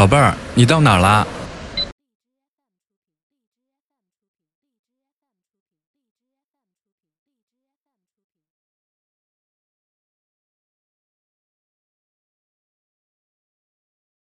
宝贝儿你到哪儿啦？